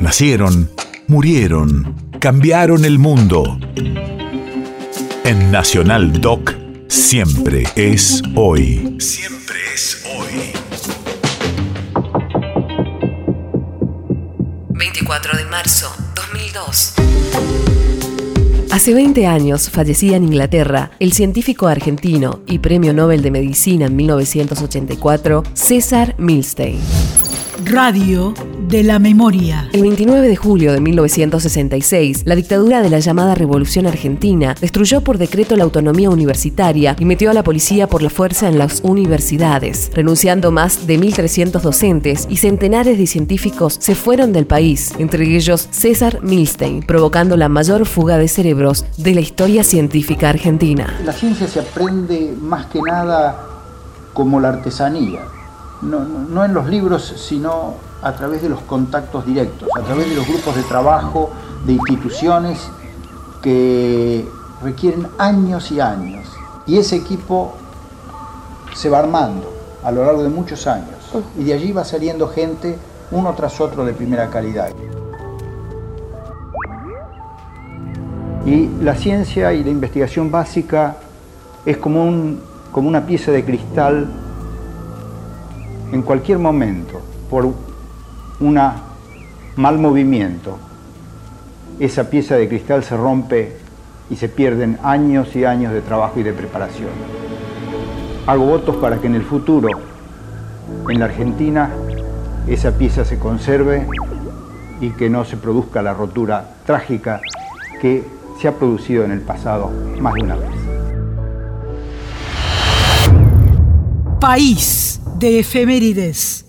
Nacieron, murieron, cambiaron el mundo. En Nacional Doc, siempre es hoy. Siempre es hoy. 24 de marzo 2002. Hace 20 años fallecía en Inglaterra el científico argentino y premio Nobel de Medicina en 1984, César Milstein. Radio de la memoria. El 29 de julio de 1966, la dictadura de la llamada Revolución Argentina destruyó por decreto la autonomía universitaria y metió a la policía por la fuerza en las universidades, renunciando más de 1.300 docentes y centenares de científicos se fueron del país, entre ellos César Milstein, provocando la mayor fuga de cerebros de la historia científica argentina. La ciencia se aprende más que nada como la artesanía, no, no en los libros, sino a través de los contactos directos, a través de los grupos de trabajo, de instituciones que requieren años y años. Y ese equipo se va armando a lo largo de muchos años. Y de allí va saliendo gente uno tras otro de primera calidad. Y la ciencia y la investigación básica es como, un, como una pieza de cristal en cualquier momento, por un mal movimiento, esa pieza de cristal se rompe y se pierden años y años de trabajo y de preparación. Hago votos para que en el futuro, en la Argentina, esa pieza se conserve y que no se produzca la rotura trágica que se ha producido en el pasado más de una vez. País de efemérides.